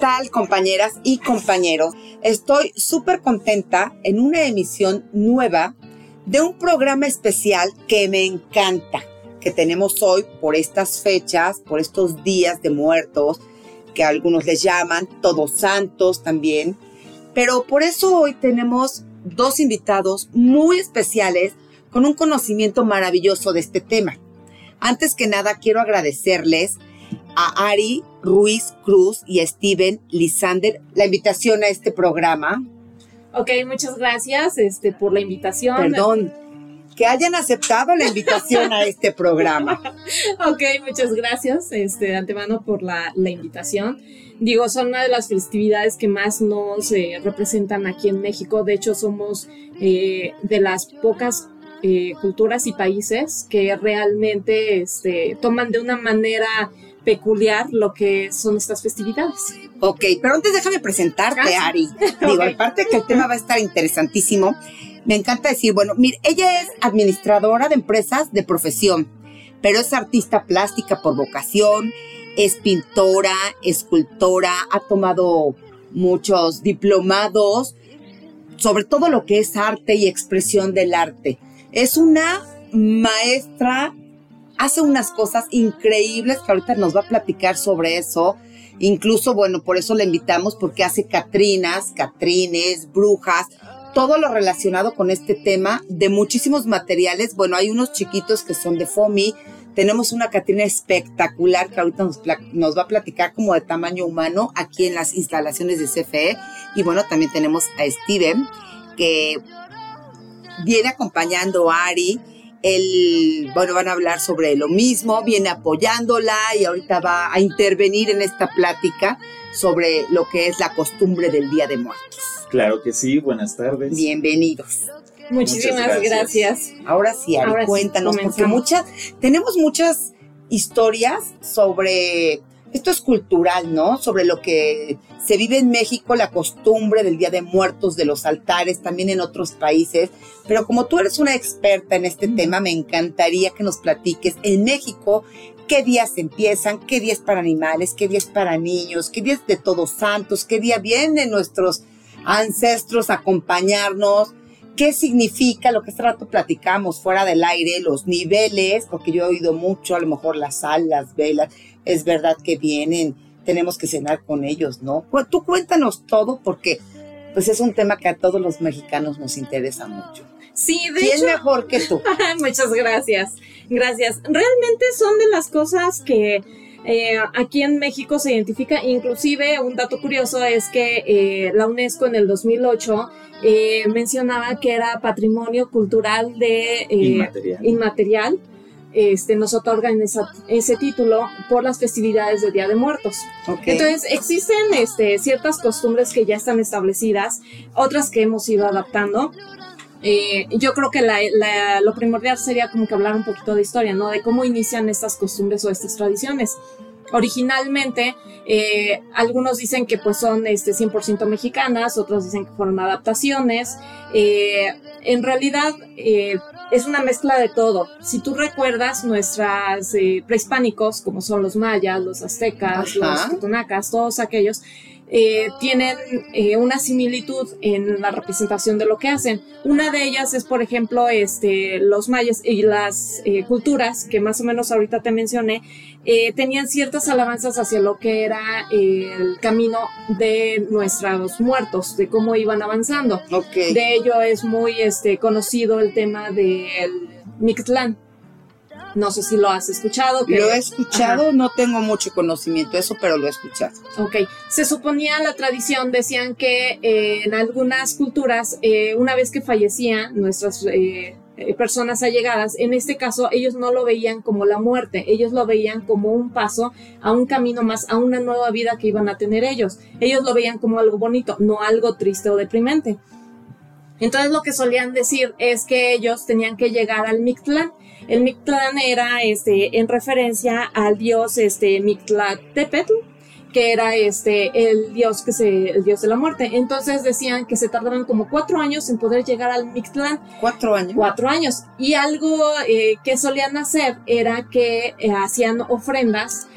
Hola, ¿qué tal compañeras y compañeros? Estoy súper contenta en una emisión nueva de un programa especial que me encanta, que tenemos hoy por estas fechas, por estos días de muertos, que algunos les llaman Todos Santos también. Pero por eso hoy tenemos dos invitados muy especiales con un conocimiento maravilloso de este tema. Antes que nada, quiero agradecerles a Ari Ruiz Cruz y a Steven Lisander la invitación a este programa. Ok, muchas gracias este, por la invitación. Perdón, que hayan aceptado la invitación a este programa. ok, muchas gracias este, de antemano por la, la, invitación. Digo, son una de las festividades que más nos eh, representan aquí en México. De hecho, somos eh, de las pocas eh, culturas y países que realmente este, toman de una manera peculiar lo que son estas festividades. Ok, pero antes déjame presentarte, Ari. Digo, aparte que el tema va a estar interesantísimo, me encanta decir, bueno, mire, ella es administradora de empresas de profesión, pero es artista plástica por vocación, es pintora, escultora, ha tomado muchos diplomados sobre todo lo que es arte y expresión del arte. Es una maestra hace unas cosas increíbles que ahorita nos va a platicar sobre eso. Incluso, bueno, por eso la invitamos porque hace catrinas, catrines, brujas, todo lo relacionado con este tema de muchísimos materiales. Bueno, hay unos chiquitos que son de FOMI. Tenemos una catrina espectacular que ahorita nos, nos, va a platicar como de tamaño humano aquí en las instalaciones de CFE. Y bueno, también tenemos a Steven que viene acompañando a Ari él, bueno, van a hablar sobre lo mismo, viene apoyándola y ahorita va a intervenir en esta plática sobre lo que es la costumbre del Día de Muertos. Claro que sí, buenas tardes. Bienvenidos. Muchísimas gracias. Ahora sí, Ari, cuéntanos, porque muchas, tenemos muchas historias sobre esto es cultural, ¿no? Sobre lo que se vive en México, la costumbre del Día de Muertos, de los altares, también en otros países. Pero como tú eres una experta en este tema, me encantaría que nos platiques en México qué días empiezan, qué días para animales, qué días para niños, qué días de todos santos, qué día vienen nuestros ancestros a acompañarnos, qué significa lo que hace rato platicamos fuera del aire, los niveles, porque yo he oído mucho, a lo mejor las sal, las velas es verdad que vienen, tenemos que cenar con ellos, ¿no? Tú cuéntanos todo porque pues es un tema que a todos los mexicanos nos interesa mucho. Sí, de ¿Quién mejor que tú? Muchas gracias. Gracias. Realmente son de las cosas que eh, aquí en México se identifica, inclusive un dato curioso es que eh, la UNESCO en el 2008 eh, mencionaba que era patrimonio cultural de inmaterial este, nos otorgan ese título por las festividades del Día de Muertos. Entonces, existen este, ciertas costumbres que ya están establecidas, otras que hemos ido adaptando. Eh, yo creo que lo primordial sería como que hablar un poquito de historia, ¿no? De cómo inician estas costumbres o estas tradiciones. Originalmente, eh, algunos dicen que pues son este, 100% mexicanas, otros dicen que fueron adaptaciones. Eh, en realidad, es una mezcla de todo. Si tú recuerdas nuestras eh, prehispánicos, como son los mayas, los aztecas, los tunacas, todos aquellos, eh, tienen eh, una similitud en la representación de lo que hacen. Una de ellas es, por ejemplo, este, los mayas y las culturas que más o menos ahorita te mencioné, tenían ciertas alabanzas hacia lo que era el camino de nuestros muertos, de cómo iban avanzando. De ello es muy este, conocido el tema del Mictlán no sé si lo has escuchado. Lo he escuchado, no tengo mucho conocimiento de eso, pero lo he escuchado. Ok, se suponía la tradición, decían que eh, en algunas culturas, eh, una vez que fallecían nuestras eh, personas allegadas, en este caso ellos no lo veían como la muerte, ellos lo veían como un paso a un camino más, a una nueva vida que iban a tener ellos. Ellos lo veían como algo bonito, no algo triste o deprimente. Entonces lo que solían decir es que ellos tenían que llegar al Mictlán el Mictlán era este, en referencia al dios este, Mictlatepetl, que era este, el dios que se, el dios de la muerte. Entonces decían que se tardaban como cuatro años en poder llegar al Mictlán. ¿Cuatro años? Cuatro años. Y algo eh, que solían hacer era que eh, hacían ofrendas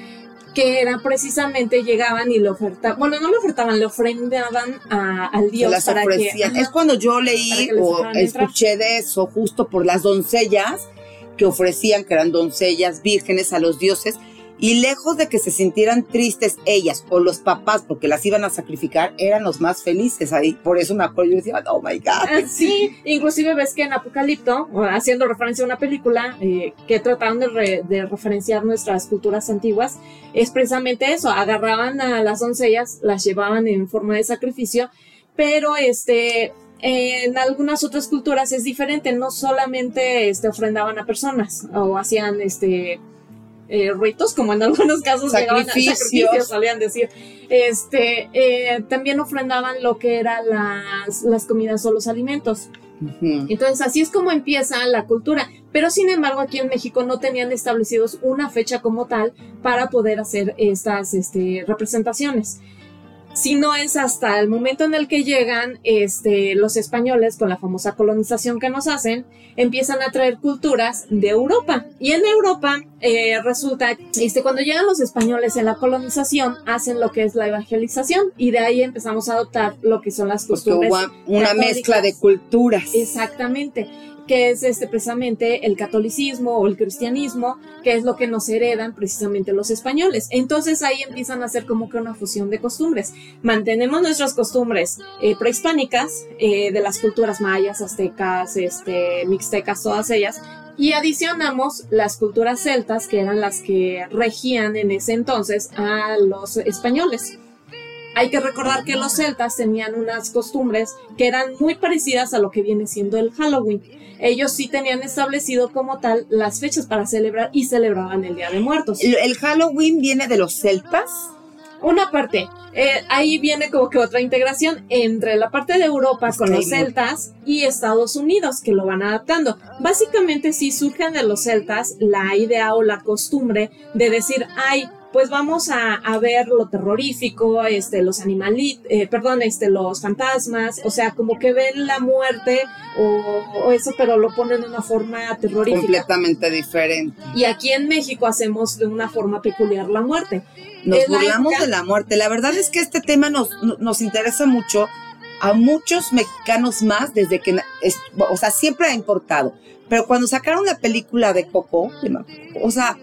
que era precisamente llegaban y le ofertaban, bueno, no le ofertaban, le ofrendaban al dios. las para ofrecían. es cuando yo leí o escuché de eso justo por las doncellas que ofrecían, que eran doncellas vírgenes a los dioses, y lejos de que se sintieran tristes ellas o los papás porque las iban a sacrificar, eran los más felices ahí. Por eso me acuerdo, yo decía, oh my God. Ah, sí, inclusive ves que en Apocalipto, haciendo referencia a una película eh, que trataron de, referenciar nuestras culturas antiguas, es precisamente eso, agarraban a las doncellas, las llevaban en forma de sacrificio, pero este en algunas otras culturas es diferente, no solamente este, ofrendaban a personas o hacían este eh, ritos, como en algunos casos sacrificios, sacrificios solían decir. Este, eh, también ofrendaban lo que eran las, las comidas o los alimentos. Entonces así es como empieza la cultura, pero sin embargo aquí en México no tenían establecidos una fecha como tal para poder hacer estas este, representaciones si no es hasta el momento en el que llegan este, los españoles con la famosa colonización que nos hacen, empiezan a traer culturas de Europa. Y en Europa eh, resulta, este, cuando llegan los españoles en la colonización, hacen lo que es la evangelización y de ahí empezamos a adoptar lo que son las costumbres. una mezcla de culturas. Exactamente que es este, precisamente el catolicismo o el cristianismo, que es lo que nos heredan precisamente los españoles. Entonces ahí empiezan a hacer como que una fusión de costumbres. Mantenemos nuestras costumbres eh, prehispánicas eh, de las culturas mayas, aztecas, este, mixtecas, todas ellas, y adicionamos las culturas celtas, que eran las que regían en ese entonces a los españoles. Hay que recordar que los celtas tenían unas costumbres que eran muy parecidas a lo que viene siendo el Halloween ellos sí tenían establecido como tal las fechas para celebrar y celebraban el Día de Muertos. ¿El, Halloween viene de los celtas? Una parte, eh, ahí viene como que otra integración entre la parte de Europa con los celtas y Estados Unidos que lo van adaptando. Básicamente sí surgen de los celtas la idea o la costumbre de decir, ay, pues vamos a, ver lo terrorífico, este, los animalitos, eh, perdón, este, los fantasmas, o sea, como que ven la muerte o, eso, pero lo ponen de una forma terrorífica. Completamente diferente. Y aquí en México hacemos de una forma peculiar la muerte. Nos burlamos de la muerte. La verdad es que este tema nos, nos interesa mucho a muchos mexicanos más desde que, o sea, siempre ha importado. Pero cuando sacaron la película de Coco, o sea,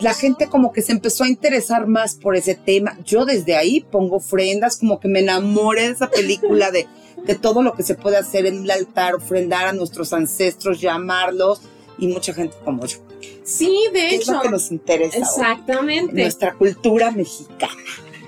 la gente como que se empezó a interesar más por ese tema. Yo desde ahí pongo ofrendas, como que me enamoré de esa película de, de todo lo que se puede hacer en el altar, ofrendar a nuestros ancestros, llamarlos y mucha gente como yo. Sí, de hecho. Es lo que nos interesa. Exactamente. nuestra cultura mexicana.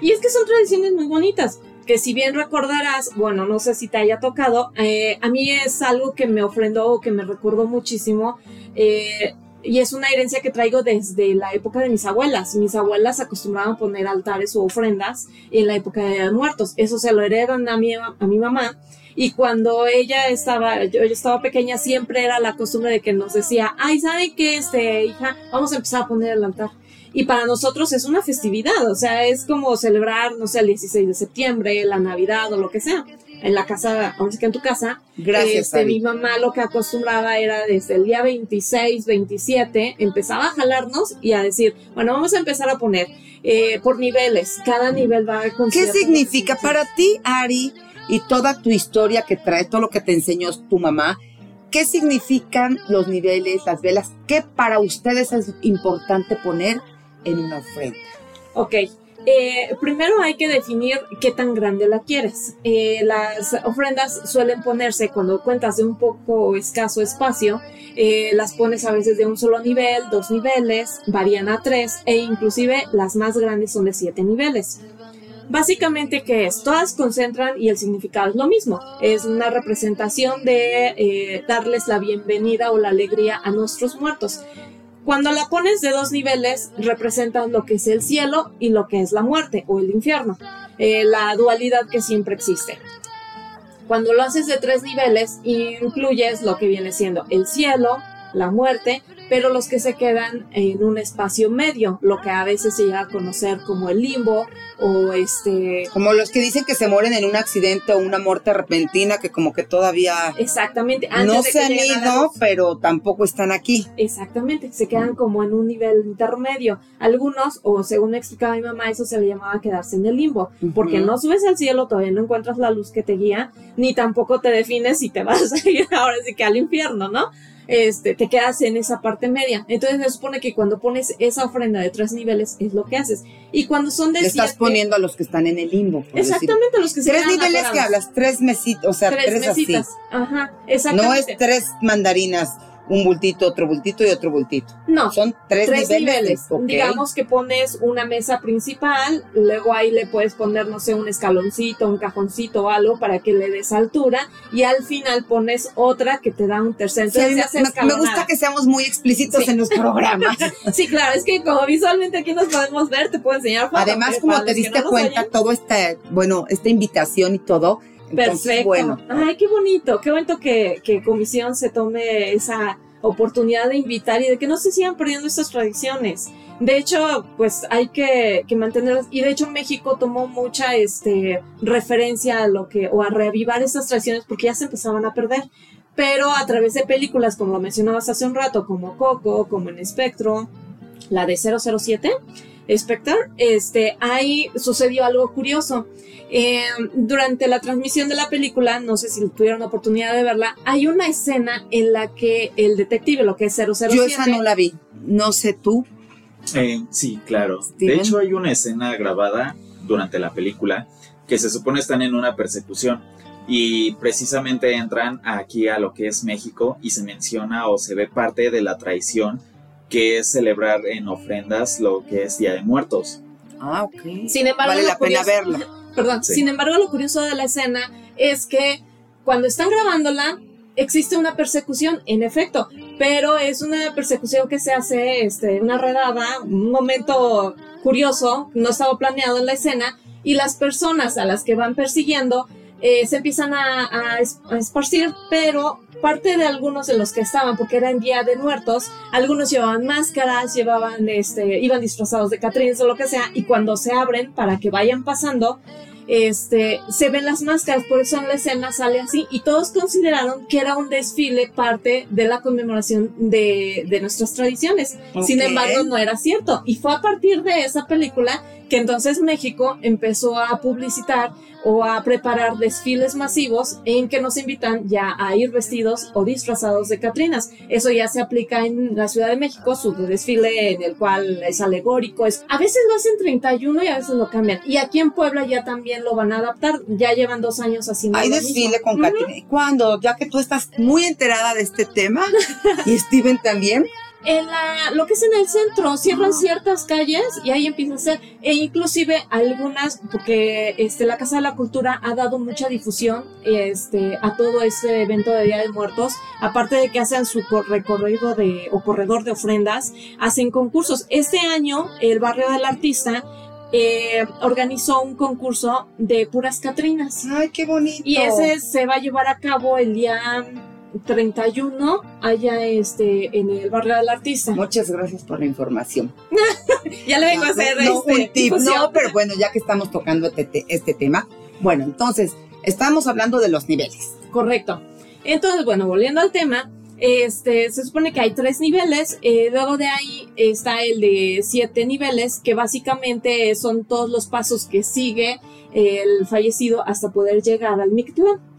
Y es que son tradiciones muy bonitas que si bien recordarás, bueno, no sé si te haya tocado, eh, a mí es algo que me ofrendó o que me recordó muchísimo. Eh, y es una herencia que traigo desde la época de mis abuelas. Mis abuelas acostumbraban poner altares o ofrendas en la época de muertos. Eso se lo heredan a mi, a mi mamá. Y cuando ella estaba, yo, estaba pequeña, siempre era la costumbre de que nos decía, ay, ¿sabe qué, este, hija? Vamos a empezar a poner el altar. Y para nosotros es una festividad, o sea, es como celebrar, no sé, el 16 de septiembre, la Navidad o lo que sea en la casa, sí que en tu casa. Gracias. Este, mi mamá lo que acostumbraba era desde el día 26, 27, empezaba a jalarnos y a decir, bueno, vamos a empezar a poner eh, por niveles. Cada nivel va a ¿Qué significa para ti, Ari, y toda tu historia que trae, todo lo que te enseñó tu mamá? ¿Qué significan los niveles, las velas? ¿Qué para ustedes es importante poner en una ofrenda? Ok, eh, primero hay que definir qué tan grande la quieres. Eh, las ofrendas suelen ponerse cuando cuentas de un poco escaso espacio, eh, las pones a veces de un solo nivel, dos niveles, varían a tres e inclusive las más grandes son de siete niveles. Básicamente, ¿qué es? Todas concentran y el significado es lo mismo. Es una representación de darles la bienvenida o la alegría a nuestros muertos. Cuando la pones de dos niveles, representas lo que es el cielo y lo que es la muerte o el infierno, eh, la dualidad que siempre existe. Cuando lo haces de tres niveles, incluyes lo que viene siendo el cielo, la muerte, pero los que se quedan en un espacio medio, lo que a veces se llega a conocer como el limbo o este... Como los que dicen que se mueren en un accidente o una muerte repentina que como que todavía... Exactamente. no se han ido, pero tampoco están aquí. Exactamente, se quedan como en un nivel intermedio. Algunos, o según me explicaba mi mamá, eso se le llamaba quedarse en el limbo, porque no subes al cielo, todavía no encuentras la luz que te guía, ni tampoco te defines si te vas a ir ahora sí que al infierno, ¿no? Este, te quedas en esa parte media. Entonces se supone que cuando pones esa ofrenda de tres niveles es lo que haces. Y cuando son de Le estás poniendo a los que están en el limbo. Exactamente, los que se Tres niveles que hablas, tres mesitos, o sea, tres, así. Ajá, exactamente. No es tres mandarinas un bultito, otro bultito y otro bultito. No. Son tres, niveles. Digamos que pones una mesa principal, luego ahí le puedes poner, no sé, un escaloncito, un cajoncito o algo para que le des altura y al final pones otra que te da un tercer. Sí, me, gusta que seamos muy explícitos en los programas. sí, claro, es que como visualmente aquí nos podemos ver, te puedo enseñar. Además, como te diste cuenta, todo este, bueno, esta invitación y todo, Perfecto. Bueno. Ay, qué bonito, qué bonito que, que Comisión se tome esa oportunidad de invitar y de que no se sigan perdiendo estas tradiciones. De hecho, pues hay que, que, mantenerlas. Y de hecho, México tomó mucha este, referencia a lo que, o a reavivar estas tradiciones porque ya se empezaban a perder. Pero a través de películas, como lo mencionabas hace un rato, como Coco, como en Espectro, la de 007, Spectre, este, ahí sucedió algo curioso. Eh, durante la transmisión de la película, no sé si tuvieron la oportunidad de verla, hay una escena en la que el detective, lo que es 007... Yo esa no la vi, no sé tú. Eh, sí, claro. De hecho, hay una escena grabada durante la película que se supone están en una persecución y precisamente entran aquí a lo que es México y se menciona o se ve parte de la traición que es celebrar en ofrendas lo que es Día de Muertos. Ah, ok. Sin embargo, vale la pena verla. Perdón. Sin embargo, lo curioso de la escena es que cuando están grabándola, existe una persecución, en efecto, pero es una persecución que se hace, este, una redada, un momento curioso, no estaba planeado en la escena, y las personas a las que van persiguiendo eh, se empiezan a, a, esparcir, pero parte de algunos de los que estaban, porque era en Día de Muertos, algunos llevaban máscaras, llevaban, este, iban disfrazados de Catrines o lo que sea, y cuando se abren para que vayan pasando, este, se ven las máscaras, por eso en la escena sale así, y todos consideraron que era un desfile parte de la conmemoración de, de nuestras tradiciones. Sin embargo, no era cierto. Y fue a partir de esa película que entonces México empezó a publicitar o a preparar desfiles masivos en que nos invitan ya a ir vestidos o disfrazados de Catrinas. Eso ya se aplica en la Ciudad de México, su desfile en el cual es alegórico, es, a veces lo hacen 31 y a veces lo cambian. Y aquí en Puebla ya también lo van a adaptar, ya llevan dos años haciendo Hay desfile con Catrinas. ¿Cuándo? Ya que tú estás muy enterada de este tema y Steven también en la, lo que es en el centro, cierran ciertas calles y ahí empieza a ser, e inclusive algunas, porque este, la Casa de la Cultura ha dado mucha difusión este, a todo este evento de Día de Muertos, aparte de que hacen su recorrido de, o corredor de ofrendas, hacen concursos. Este año, el barrio del artista eh, organizó un concurso de puras Catrinas. ¡Ay, qué bonito! Y ese se va a llevar a cabo el día 31 allá este, en el barrio del artista. Muchas gracias por la información. ya le vengo a hacer no, este, No, pero bueno, ya que estamos tocando este, este, tema, bueno, entonces, estamos hablando de los niveles. Correcto. Entonces, bueno, volviendo al tema, este, se supone que hay tres niveles, eh, luego de ahí está el de siete niveles, que básicamente son todos los pasos que sigue el fallecido hasta poder llegar al Mictlán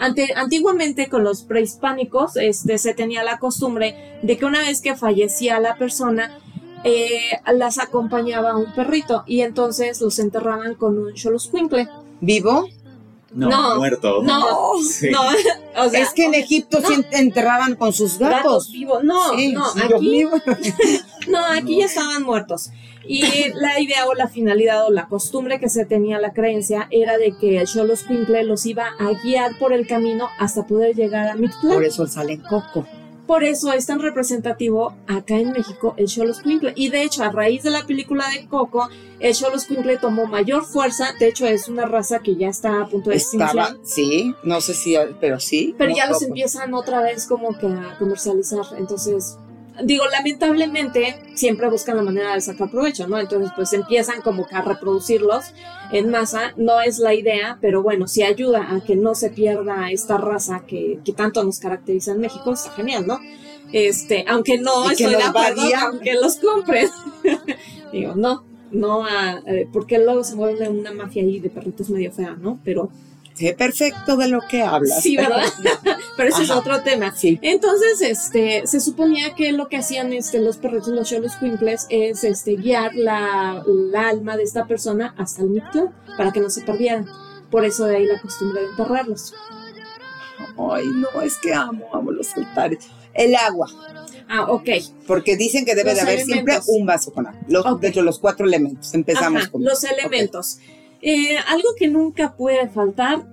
antiguamente con los prehispánicos este, se tenía la costumbre de que una vez que fallecía la persona, eh, las acompañaba un perrito y entonces los enterraban con un xoloscuincle. ¿Vivo? No, muerto. No, no. es que en Egipto se enterraban con sus gatos. vivos. No, no, aquí, no, aquí ya estaban muertos. Y la idea o la finalidad o la costumbre que se tenía, la creencia, era de que el Cholos Quincle los iba a guiar por el camino hasta poder llegar a Mictlán. Por eso sale en Coco. Por eso es tan representativo acá en México el Cholos Quincle. Y de hecho, a raíz de la película de Coco, el Cholos Quincle tomó mayor fuerza. De hecho, es una raza que ya está a punto de extinción. sí, no sé si, pero sí. Pero ya los empiezan otra vez como que a comercializar. Entonces, digo, lamentablemente siempre buscan la manera de sacar provecho, ¿no? Entonces, pues empiezan como que a reproducirlos en masa. No es la idea, pero bueno, si ayuda a que no se pierda esta raza que, que tanto nos caracteriza en México, está genial, ¿no? Este, aunque no estoy de acuerdo aunque los compren. digo, no, no, a, eh, porque luego se vuelve una mafia ahí de perritos medio fea, ¿no? Pero Sé perfecto de lo que hablas. Sí, ¿verdad? Pero ese es otro tema. Sí. Entonces, este, se suponía que lo que hacían este, los perritos, los cholos quimples, es este, guiar la, alma de esta persona hasta el Mictlán para que no se perdieran. Por eso de ahí la costumbre de enterrarlos. Ay, no, es que amo, amo los altares. El agua. Ah, ok. Porque dicen que debe de haber siempre un vaso con agua. Los, De hecho, los cuatro elementos. Empezamos con los elementos. Eh, algo que nunca puede faltar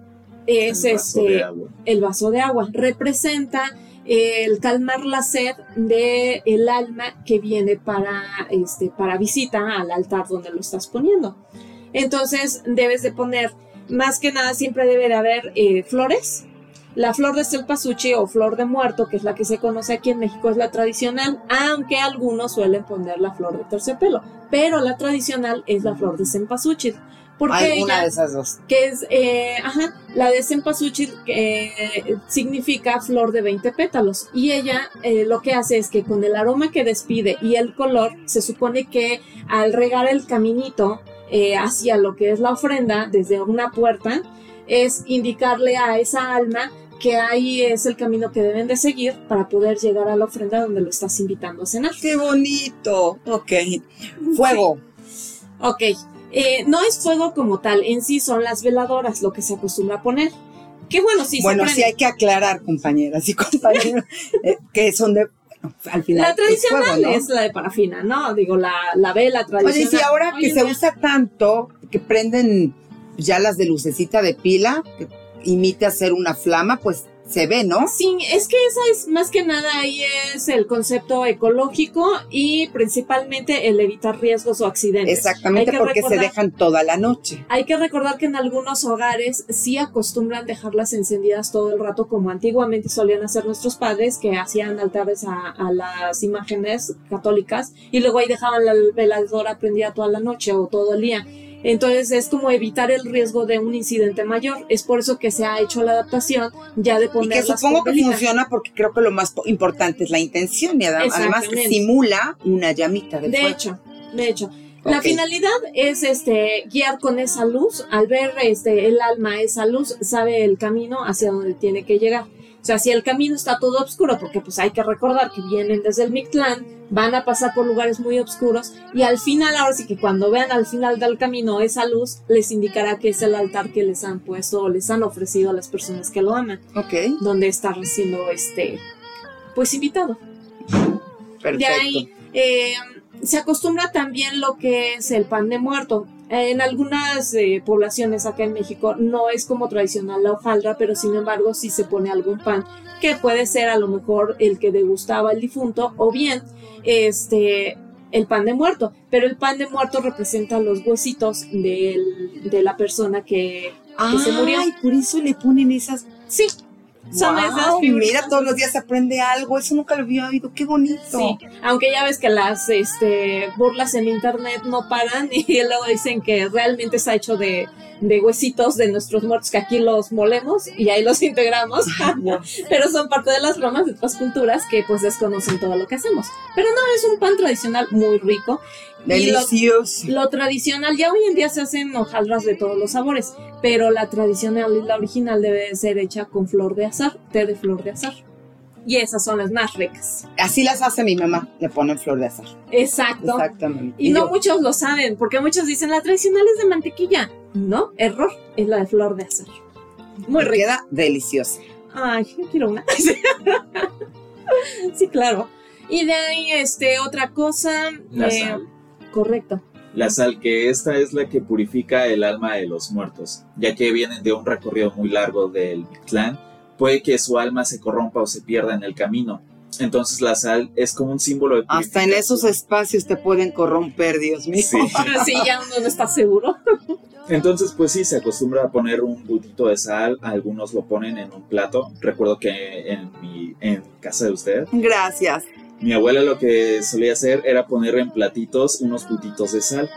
es el este el vaso de agua. Representa el calmar la sed del el alma que viene para, este, para visita al altar donde lo estás poniendo. Entonces debes de poner, más que nada siempre debe de haber eh, flores. La flor de cempasúchil o flor de muerto, que es la que se conoce aquí en México, es la tradicional, aunque algunos suelen poner la flor de terciopelo, pero la tradicional es la flor de cempasúchil. Porque una de esas dos. Que es, eh, ajá, la de cempasúchil que significa flor de 20 pétalos. Y ella eh, lo que hace es que con el aroma que despide y el color, se supone que al regar el caminito eh, hacia lo que es la ofrenda desde una puerta, es indicarle a esa alma que ahí es el camino que deben de seguir para poder llegar a la ofrenda donde lo estás invitando a cenar. ¡Qué bonito! Ok. Fuego. Ok. Eh, no es fuego como tal, en sí son las veladoras lo que se acostumbra a poner. Qué bueno, sí. Bueno, sí hay que aclarar, compañeras y compañeros, eh, que son de al final la tradicional es, la de parafina, ¿no? Digo, la, la vela tradicional. Oye, sí, ahora que se usa tanto, que prenden ya las de lucecita de pila, que imite hacer una flama, pues se ve, ¿no? Sí, es que esa es más que nada ahí es el concepto ecológico y principalmente el evitar riesgos o accidentes. Exactamente, porque se dejan toda la noche. Hay que recordar que en algunos hogares sí acostumbran dejarlas encendidas todo el rato como antiguamente solían hacer nuestros padres que hacían altares a, a las imágenes católicas y luego ahí dejaban la veladora prendida toda la noche o todo el día entonces es como evitar el riesgo de un incidente mayor. Es por eso que se ha hecho la adaptación ya de poner. Y que supongo que funciona porque creo que lo más importante es la intención y además simula una llamita de, de hecho, de hecho. La finalidad es este guiar con esa luz, al ver este el alma esa luz, sabe el camino hacia donde tiene que llegar. O sea, si el camino está todo oscuro, porque pues hay que recordar que vienen desde el Mictlán, van a pasar por lugares muy oscuros y al final, ahora sí que cuando vean al final del camino esa luz, les indicará que es el altar que les han puesto o les han ofrecido a las personas que lo aman. Ok. Donde está siendo, este, pues invitado. Perfecto. De ahí, eh, se acostumbra también lo que es el pan de muerto. En algunas eh, poblaciones acá en México no es como tradicional la hojaldra, pero sin embargo sí se pone algún pan que puede ser a lo mejor el que degustaba el difunto o bien este el pan de muerto, pero el pan de muerto representa los huesitos de la persona que, se murió. Ay, por eso le ponen esas. Sí, son esas Mira, todos los días se aprende algo. Eso nunca lo había oído. Qué bonito. Sí, aunque ya ves que las este, burlas en internet no paran y luego dicen que realmente está hecho de, de huesitos de nuestros muertos que aquí los molemos y ahí los integramos. Pero son parte de las bromas de otras culturas que pues desconocen todo lo que hacemos. Pero no, es un pan tradicional muy rico. Delicioso. Lo, tradicional, ya hoy en día se hacen hojaldras de todos los sabores, pero la tradicional y la original debe ser hecha con flor de azar, té de flor de azar. Y esas son las más ricas. Así las hace mi mamá, le ponen flor de azar. Exacto. Exactamente. Y, no muchos lo saben, porque muchos dicen la tradicional es de mantequilla. No, error, es la de flor de azar. Muy rica. Queda deliciosa. Ay, yo quiero una. sí, claro. Y de ahí, este, otra cosa. La eh, Correcto. La sal, que esta es la que purifica el alma de los muertos, ya que vienen de un recorrido muy largo del clan, puede que su alma se corrompa o se pierda en el camino. Entonces la sal es como un símbolo de Hasta en esos espacios te pueden corromper, Dios mío. Sí, sí ya uno no está seguro. Entonces, pues sí, se acostumbra a poner un bultito de sal, algunos lo ponen en un plato. Recuerdo que en mi en casa de usted. Gracias Mi abuela lo que solía hacer era poner en platitos unos puntitos de sal.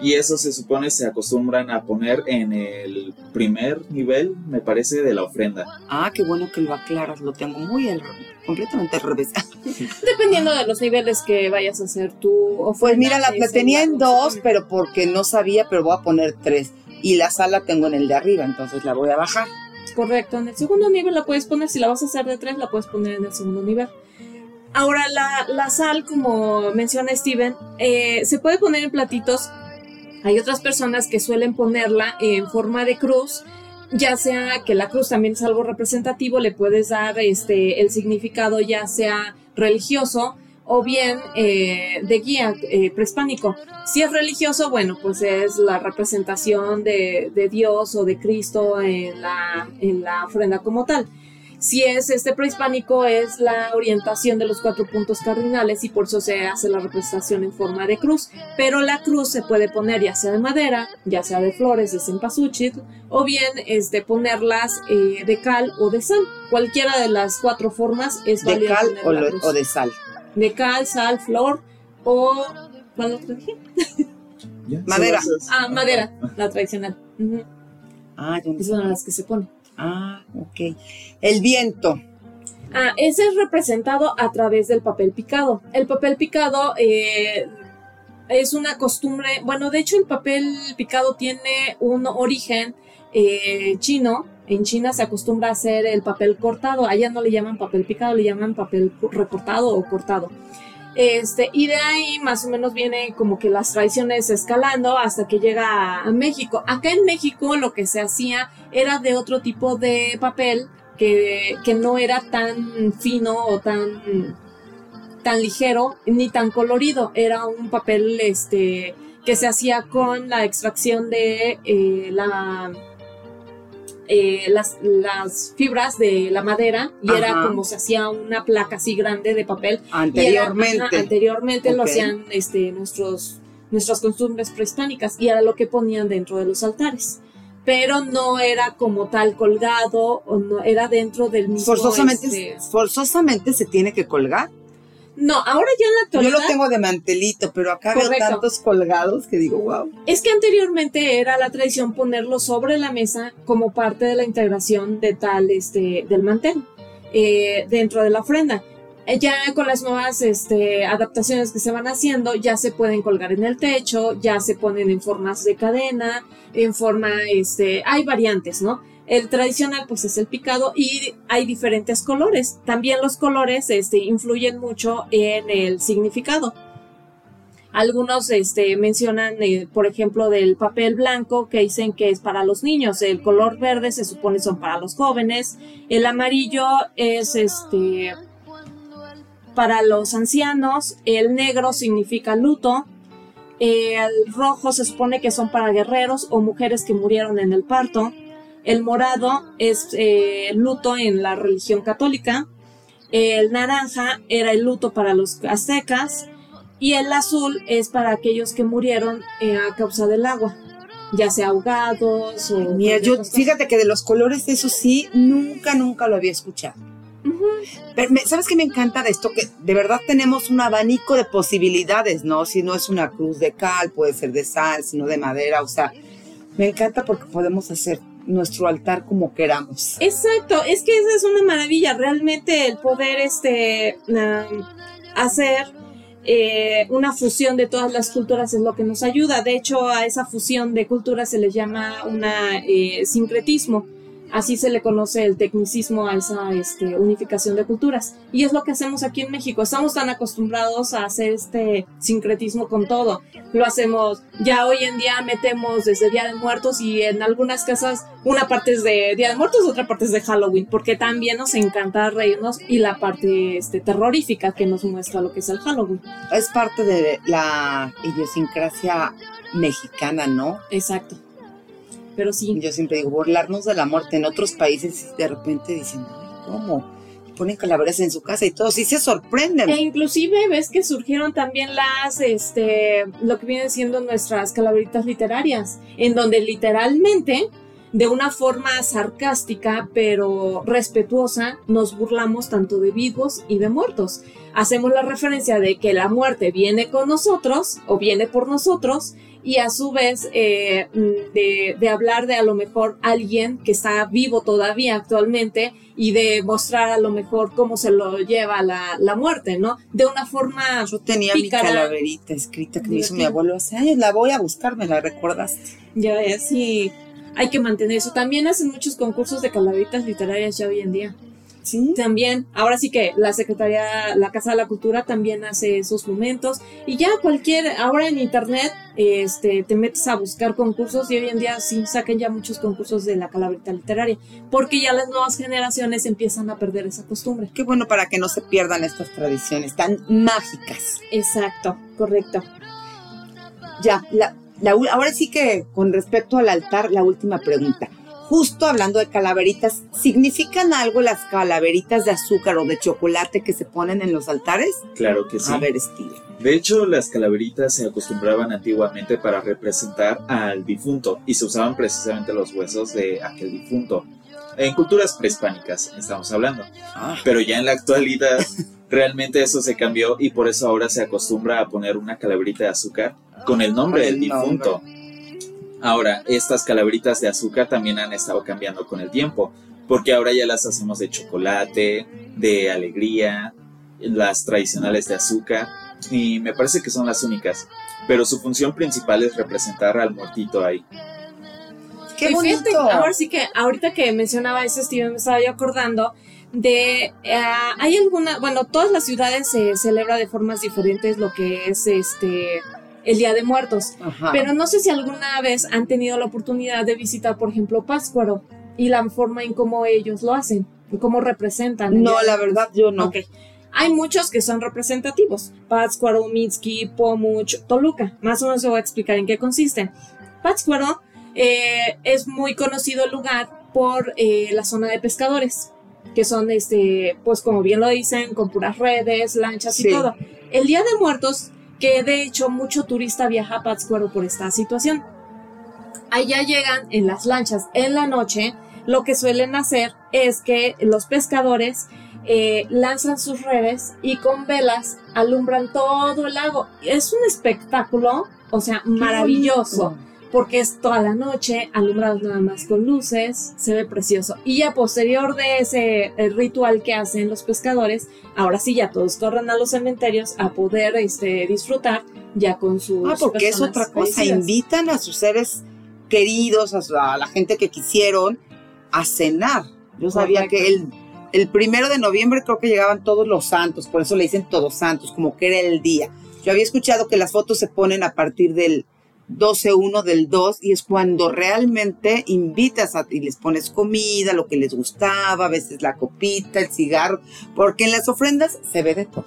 Y eso se supone se acostumbran a poner en el primer nivel, me parece, de la ofrenda. Ah, qué bueno que lo aclaras, lo tengo muy al, completamente al revés. Dependiendo de los niveles que vayas a hacer tú. Pues mira, la, la tenía en dos, pero porque no sabía, pero voy a poner tres. Y la sal la tengo en el de arriba, entonces la voy a bajar. Correcto, en el segundo nivel la puedes poner, si la vas a hacer de tres, la puedes poner en el segundo nivel. Ahora, la, sal, como menciona Steven, eh, se puede poner en platitos hay otras personas que suelen ponerla en forma de cruz, ya sea que la cruz también es algo representativo, le puedes dar este, el significado ya sea religioso o bien eh, de guía eh, prehispánico. Si es religioso, bueno, pues es la representación de, de Dios o de Cristo en la, en la ofrenda como tal. Si es este prehispánico, es la orientación de los cuatro puntos cardinales y por eso se hace la representación en forma de cruz. Pero la cruz se puede poner ya sea de madera, ya sea de flores, de cempasúchil, o bien este, ponerlas eh, de cal o de sal. Cualquiera de las cuatro formas es ¿De cal o, de sal? De cal, sal, flor o... ¿Cuál otro dije? madera. Ah, madera, la tradicional. Ah, yo Esas son las que se ponen. Ah, ok. El viento. Ah, ese es representado a través del papel picado. El papel picado eh, es una costumbre, bueno, de hecho el papel picado tiene un origen eh, chino. En China se acostumbra a hacer el papel cortado. Allá no le llaman papel picado, le llaman papel recortado o cortado. Este, y de ahí más o menos viene como que las tradiciones escalando hasta que llega a, México. Acá en México lo que se hacía era de otro tipo de papel que, que no era tan fino o tan, tan ligero ni tan colorido. Era un papel este, que se hacía con la extracción de eh, la eh, las, las, fibras de la madera y era como se hacía una placa así grande de papel. Anteriormente. anteriormente lo hacían este, nuestros, nuestras costumbres prehispánicas y era lo que ponían dentro de los altares. Pero no era como tal colgado, o no era dentro del mismo. Forzosamente, este, forzosamente se tiene que colgar. No, ahora ya en la actualidad. Yo lo tengo de mantelito, pero acá veo tantos colgados que digo, wow. Es que anteriormente era la tradición ponerlo sobre la mesa como parte de la integración de tal, este, del mantel, eh, dentro de la ofrenda. Eh, ya con las nuevas este, adaptaciones que se van haciendo, ya se pueden colgar en el techo, ya se ponen en formas de cadena, en forma, este, hay variantes, ¿no? El tradicional pues es el picado y hay diferentes colores. También los colores este, influyen mucho en el significado. Algunos este, mencionan, eh, por ejemplo, del papel blanco que dicen que es para los niños. El color verde se supone son para los jóvenes. El amarillo es este para los ancianos. El negro significa luto. El rojo se supone que son para guerreros o mujeres que murieron en el parto. El morado es eh, luto en la religión católica. El naranja era el luto para los aztecas. Y el azul es para aquellos que murieron eh, a causa del agua, ya sea ahogados o... Mira, yo fíjate que de los colores, eso sí, nunca, nunca lo había escuchado. Pero ¿Sabes qué me encanta de esto? Que de verdad tenemos un abanico de posibilidades, ¿no? Si no es una cruz de cal, puede ser de sal, sino de madera, o sea, me encanta porque podemos hacer nuestro altar como queramos. Exacto, es que esa es una maravilla, realmente el poder este, hacer eh, una fusión de todas las culturas es lo que nos ayuda. De hecho, a esa fusión de culturas se le llama una eh, sincretismo Así se le conoce el tecnicismo a esa este, unificación de culturas. Y es lo que hacemos aquí en México. Estamos tan acostumbrados a hacer este sincretismo con todo. Lo hacemos, ya hoy en día metemos desde Día de Muertos y en algunas casas una parte es de Día de Muertos, otra parte es de Halloween, porque también nos encanta reírnos y la parte este, terrorífica que nos muestra lo que es el Halloween. Es parte de la idiosincrasia mexicana, ¿no? Exacto. Pero sí. Yo siempre digo, burlarnos de la muerte en otros países de repente dicen, ¿cómo? Ponen calaveras en su casa y todos sí se sorprenden. E inclusive ves que surgieron también las, este, lo que vienen siendo nuestras calaveritas literarias, en donde literalmente de una forma sarcástica pero respetuosa nos burlamos tanto de vivos y de muertos. Hacemos la referencia de que la muerte viene con nosotros o viene por nosotros y a su vez eh, de, de, hablar de a lo mejor alguien que está vivo todavía actualmente y de mostrar a lo mejor cómo se lo lleva la, la muerte, ¿no? De una forma... Yo tenía mi calaverita escrita que me hizo mi abuelo hace años, la voy a buscar, me la recordaste. Ya es, sí, hay que mantener eso. También hacen muchos concursos de calaveritas literarias ya hoy en día. ¿Sí? También, ahora sí que la Secretaría, la Casa de la Cultura también hace esos momentos y ya cualquier, ahora en internet, este, te metes a buscar concursos y hoy en día sí sacan ya muchos concursos de la calaverita literaria, porque ya las nuevas generaciones empiezan a perder esa costumbre. Qué bueno para que no se pierdan estas tradiciones tan mágicas. Exacto, correcto. Ya, la, la, ahora sí que con respecto al altar, la última pregunta justo hablando de calaveritas, ¿significan algo las calaveritas de azúcar o de chocolate que se ponen en los altares? Claro que sí. A ver, estilo. De hecho, las calaveritas se acostumbraban antiguamente para representar al difunto y se usaban precisamente los huesos de aquel difunto. En culturas prehispánicas estamos hablando. Ah. Pero ya en la actualidad realmente eso se cambió y por eso ahora se acostumbra a poner una calaverita de azúcar con el nombre del difunto. Ahora, estas calaveritas de azúcar también han estado cambiando con el tiempo, porque ahora ya las hacemos de chocolate, de alegría, las tradicionales de azúcar, y me parece que son las únicas, pero su función principal es representar al muertito ahí. ¡Qué bonito! ahora sí que, ahorita que mencionaba eso, Steven, me estaba yo acordando de, eh, hay alguna, bueno, todas las ciudades se celebra de formas diferentes lo que es este el Día de Muertos. Pero no sé si alguna vez han tenido la oportunidad de visitar, por ejemplo, Pátzcuaro y la forma en cómo ellos lo hacen, y cómo representan. No, la verdad yo no. Hay muchos que son representativos. Pátzcuaro, Mitski, Pomuch, Toluca. Más o menos se voy a explicar en qué consisten. Pátzcuaro eh, es muy conocido el lugar por eh, la zona de pescadores, que son, este, pues como bien lo dicen, con puras redes, lanchas y todo. El Día de Muertos que de hecho mucho turista viaja a Pátzcuaro por esta situación. Allá llegan en las lanchas en la noche, lo que suelen hacer es que los pescadores eh, lanzan sus redes y con velas alumbran todo el lago. Es un espectáculo, o sea, maravilloso porque es toda la noche, alumbrado nada más con luces, se ve precioso. Y ya posterior de ese ritual que hacen los pescadores, ahora sí ya todos corren a los cementerios a poder este, disfrutar ya con sus... Ah, porque es otra cosa, invitan a sus seres queridos, a, la gente que quisieron, a cenar. Yo sabía que el, el primero de noviembre creo que llegaban todos los santos, por eso le dicen todos santos, como que era el día. Yo había escuchado que las fotos se ponen a partir del 12-1 del 2 y es cuando realmente invitas a, y les pones comida, lo que les gustaba, a veces la copita, el cigarro, porque en las ofrendas se ve de todo.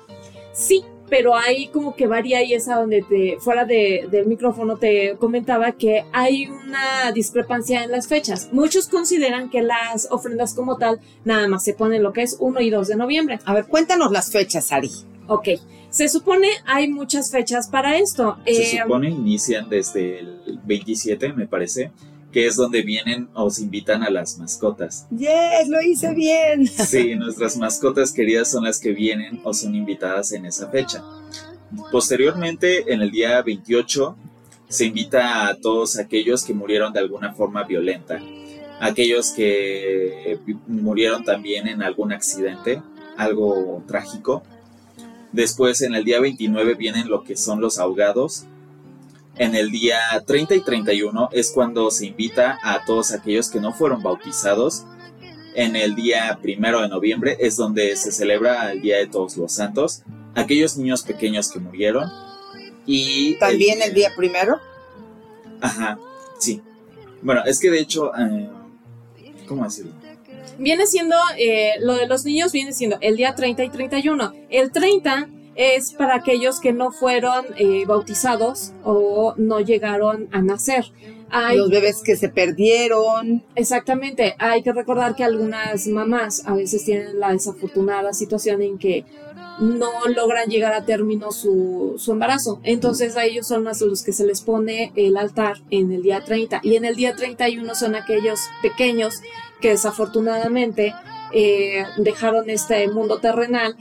Sí, pero ahí como que varía y es a donde te, fuera de, del micrófono te comentaba que hay una discrepancia en las fechas. Muchos consideran que las ofrendas como tal nada más se ponen lo que es 1 y 2 de noviembre. A ver, cuéntanos las fechas, Ari. Ok, se supone hay muchas fechas para esto. Se eh, supone inician desde el 27, me parece, que es donde vienen o se invitan a las mascotas. Yes, lo hice bien. Sí, nuestras mascotas queridas son las que vienen o son invitadas en esa fecha. Posteriormente, en el día 28, se invita a todos aquellos que murieron de alguna forma violenta, aquellos que murieron también en algún accidente, algo trágico Después en el día 29 vienen lo que son los ahogados. En el día 30 y 31 es cuando se invita a todos aquellos que no fueron bautizados. En el día primero de noviembre es donde se celebra el Día de Todos los Santos. Aquellos niños pequeños que murieron. Y ¿También el, día primero? Ajá, sí. Bueno, es que de hecho, eh, ¿cómo decirlo? Viene siendo, eh, lo de los niños viene siendo el día 30 y 31. El 30 es para aquellos que no fueron eh, bautizados o no llegaron a nacer. Hay, los bebés que se perdieron. Exactamente. Hay que recordar que algunas mamás a veces tienen la desafortunada situación en que no logran llegar a término su, su, embarazo. Entonces a ellos son más los que se les pone el altar en el día 30. Y en el día 31 son aquellos pequeños que desafortunadamente eh, dejaron este mundo terrenal,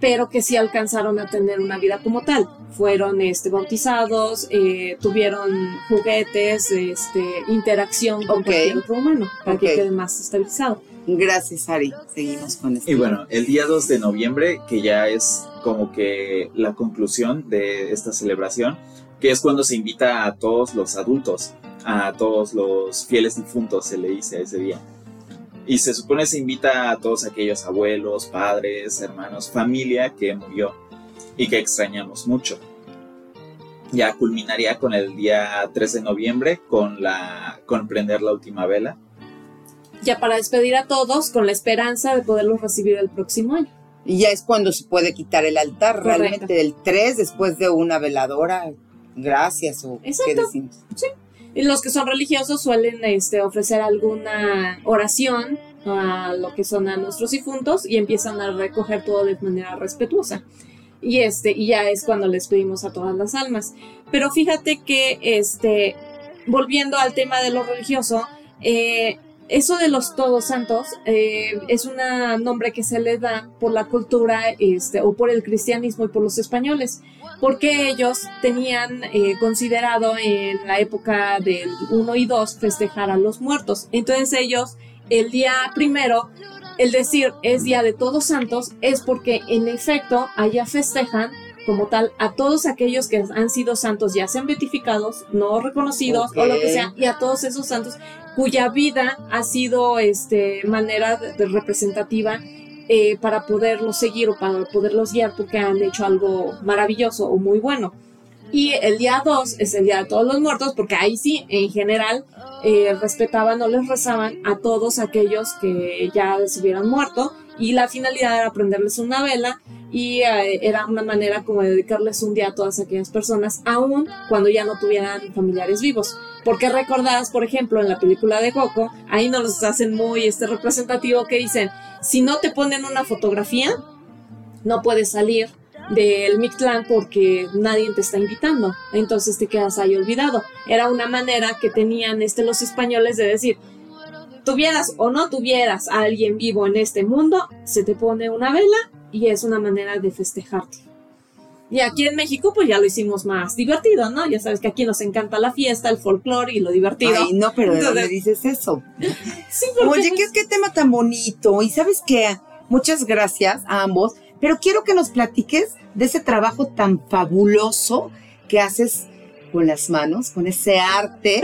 pero que sí alcanzaron a tener una vida como tal. Fueron este, bautizados, eh, tuvieron juguetes, este, interacción con cualquier otro humano, para que quede más estabilizado. Gracias, Ari. Seguimos con esto. Y bueno, el día 2 de noviembre, que ya es como que la conclusión de esta celebración, que es cuando se invita a todos los adultos, a todos los fieles difuntos, se le dice a ese día. Y se supone se invita a todos aquellos abuelos, padres, hermanos, familia que murió y que extrañamos mucho. Ya culminaría con el día 3 de noviembre con la con prender la última vela ya para despedir a todos con la esperanza de poderlos recibir el próximo año. Y ya es cuando se puede quitar el altar, realmente del 3 después de una veladora. Gracias o qué decimos. Sí. Los que son religiosos suelen este, ofrecer alguna oración a lo que son a nuestros difuntos y empiezan a recoger todo de manera respetuosa. Y este, y ya es cuando les pedimos a todas las almas. Pero fíjate que este, volviendo al tema de lo religioso, eh, eso de los todos santos eh, es un nombre que se le da por la cultura este, o por el cristianismo y por los españoles, porque ellos tenían eh, considerado en la época del 1 y 2 festejar a los muertos. Entonces ellos, el día primero, el decir es día de todos santos, es porque en efecto allá festejan como tal a todos aquellos que han sido santos, ya sean beatificados, no reconocidos o lo que sea, y a todos esos santos cuya vida ha sido este, manera de, representativa eh, para poderlos seguir o para poderlos guiar porque han hecho algo maravilloso o muy bueno. Y el día 2 es el día de todos los muertos, porque ahí sí, en general, eh, respetaban o les rezaban a todos aquellos que ya se hubieran muerto. Y la finalidad era prenderles una vela y eh, era una manera como de dedicarles un día a todas aquellas personas, aun cuando ya no tuvieran familiares vivos. Porque recordadas, por ejemplo, en la película de Coco, ahí nos hacen muy este representativo que dicen, si no te ponen una fotografía, no puedes salir del Mictlán porque nadie te está invitando, entonces te quedas ahí olvidado. Era una manera que tenían este, los españoles de decir, tuvieras o no tuvieras a alguien vivo en este mundo, se te pone una vela y es una manera de festejarte. Y aquí en México, pues ya lo hicimos más divertido, ¿no? Ya sabes que aquí nos encanta la fiesta, el folclore y lo divertido. Ay, no, pero ¿de dónde dices eso? sí, Oye, ¿qué, qué tema tan bonito. Y sabes qué, muchas gracias a ambos, pero quiero que nos platiques de ese trabajo tan fabuloso que haces con las manos, con ese arte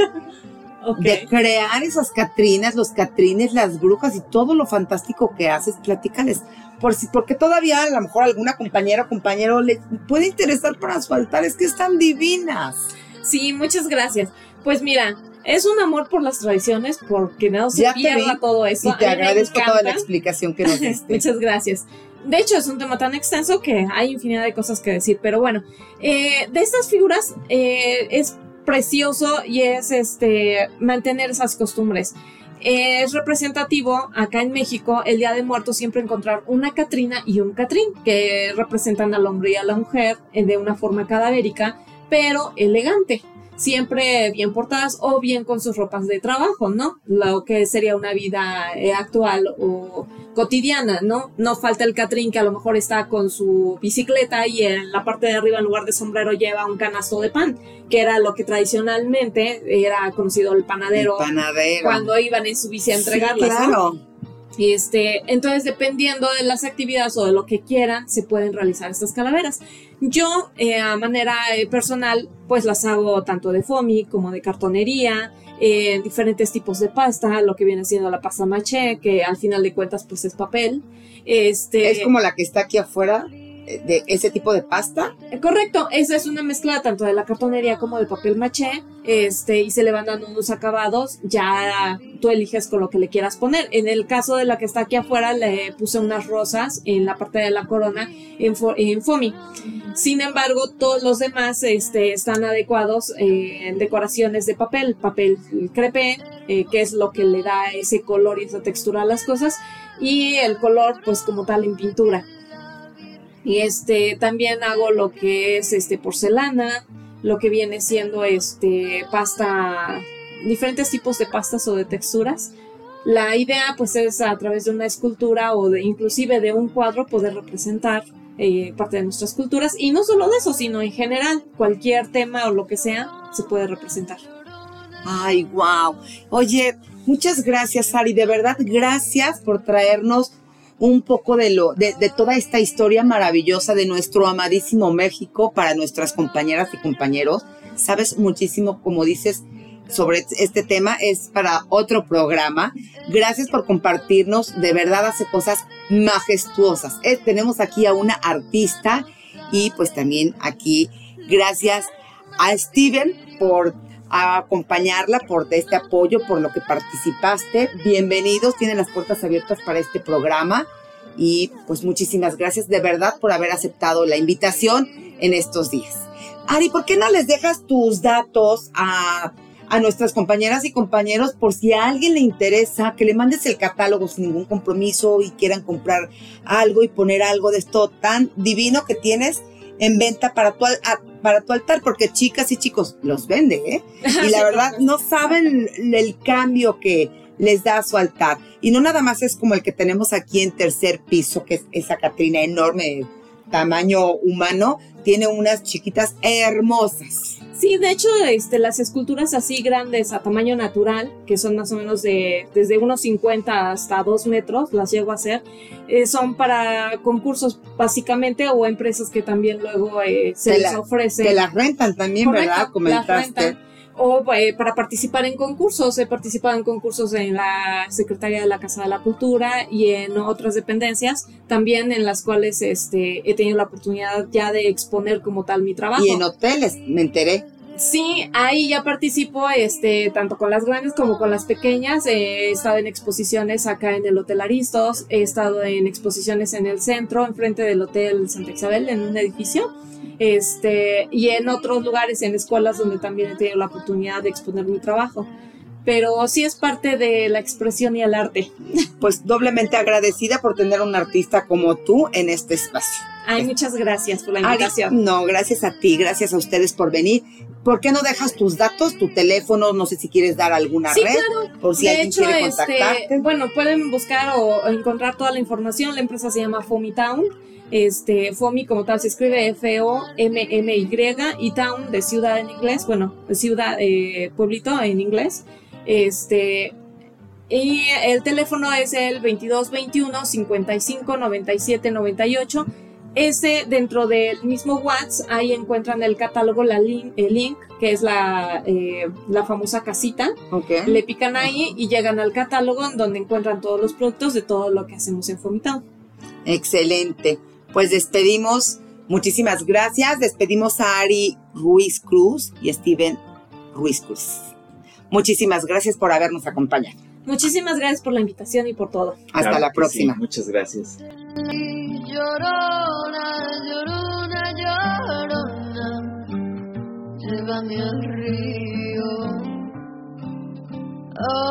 de crear esas Catrinas, los Catrines, las brujas y todo lo fantástico que haces. Platícales por si, porque todavía a lo mejor alguna compañera o compañero le puede interesar para su altar, es que están divinas. Sí, muchas gracias. Pues mira, es un amor por las tradiciones, porque no se pierda todo eso. Y te agradezco toda la explicación que nos diste. muchas gracias. De hecho, es un tema tan extenso que hay infinidad de cosas que decir, pero bueno, eh, de estas figuras eh, es precioso y es este mantener esas costumbres. Es representativo acá en México el Día de Muertos siempre encontrar una Catrina y un Catrín que representan al hombre y a la mujer eh, de una forma cadavérica pero elegante siempre bien portadas o bien con sus ropas de trabajo, ¿no? Lo que sería una vida eh, actual o cotidiana, ¿no? No falta el Catrín que a lo mejor está con su bicicleta y en la parte de arriba en lugar de sombrero lleva un canasto de pan, que era lo que tradicionalmente era conocido el panadero, panadero. cuando iban en su bici a entregarlas. claro. Este, entonces, dependiendo de las actividades o de lo que quieran, se pueden realizar estas calaveras. Yo, eh, a manera eh, personal, pues las hago tanto de foamy como de cartonería, eh, diferentes tipos de pasta, lo que viene siendo la pasta maché, que al final de cuentas, pues es papel. Este, es como la que está aquí afuera de ese tipo de pasta. Correcto, esa es una mezcla tanto de la cartonería como de papel maché, este, y se le van dando unos acabados, ya tú eliges con lo que le quieras poner. En el caso de la que está aquí afuera, le puse unas rosas en la parte de la corona en, en foamy. Sin embargo, todos los demás este, están adecuados en decoraciones de papel, papel crepé, eh, que es lo que le da ese color y esa textura a las cosas, y el color, pues como tal, en pintura. Y este, también hago lo que es este porcelana, lo que viene siendo este pasta, diferentes tipos de pastas o de texturas. La idea pues es a través de una escultura o de inclusive de un cuadro poder representar eh, parte de nuestras culturas y no solo de eso, sino en general cualquier tema o lo que sea se puede representar. Ay, wow. Oye, muchas gracias, Ari. De verdad, gracias por traernos un poco de lo, de, toda esta historia maravillosa de nuestro amadísimo México para nuestras compañeras y compañeros. Sabes muchísimo, como dices, sobre este tema es para otro programa. Gracias por compartirnos, de verdad hace cosas majestuosas. Eh, tenemos aquí a una artista y pues también aquí gracias a Steven por acompañarla, por este apoyo, por lo que participaste. Bienvenidos, tienen las puertas abiertas para este programa y pues muchísimas gracias de verdad por haber aceptado la invitación en estos días. Ari, ¿por qué no les dejas tus datos a a nuestras compañeras y compañeros por si a alguien le interesa que le mandes el catálogo sin ningún compromiso y quieran comprar algo y poner algo de esto tan divino que tienes en venta para tu, para tu altar, porque chicas y chicos los vende, ¿eh? Y la verdad no saben el cambio que les da a su altar. Y no nada más es como el que tenemos aquí en tercer piso, que es esa Catrina enorme, tamaño humano, tiene unas chiquitas hermosas. Sí, de hecho, este, las esculturas así grandes a tamaño natural, que son más o menos de desde unos 50 hasta 2 metros, las llego a hacer, eh, son para concursos básicamente o empresas que también luego eh, se les ofrece. Que las rentan también, ¿verdad? Comentaste o eh, para participar en concursos. He participado en concursos en la Secretaría de la Casa de la Cultura y en otras dependencias, también en las cuales este, he tenido la oportunidad ya de exponer como tal mi trabajo. Y en hoteles, me enteré. Sí, ahí ya participo, este, tanto con las grandes como con las pequeñas. He estado en exposiciones acá en el Hotel Aristos, he estado en exposiciones en el centro, enfrente del Hotel Santa Isabel, en un edificio este, y en otros lugares, en escuelas donde también he tenido la oportunidad de exponer mi trabajo. Pero sí es parte de la expresión y el arte. Pues doblemente agradecida por tener un artista como tú en este espacio. Ay, muchas gracias por la invitación. no, gracias a ti, gracias a ustedes por venir. ¿Por qué no dejas tus datos, tu teléfono? No sé si quieres dar alguna sí, red. Claro. Por si de alguien hecho, quiere este, contactarte. bueno, pueden buscar o, o encontrar toda la información. La empresa se llama Fomitown. Este, FOMI como tal se escribe F-O-M-M-Y y Town de ciudad en inglés, bueno, ciudad, eh, pueblito en inglés. Este, y el teléfono es el 2221 55 97 98. Ese dentro del mismo WhatsApp, ahí encuentran el catálogo, la link, el link, que es la, eh, la famosa casita. Le pican ahí y llegan al catálogo en donde encuentran todos los productos de todo lo que hacemos en Fomitao. Excelente. Pues despedimos, muchísimas gracias. Despedimos a Ari Ruiz Cruz y Steven Ruiz Cruz. Muchísimas gracias por habernos acompañado. Muchísimas gracias por la invitación y por todo. Hasta Claro la próxima. sí, muchas gracias. Llorona, llorona, llorona, llévame al río. Ay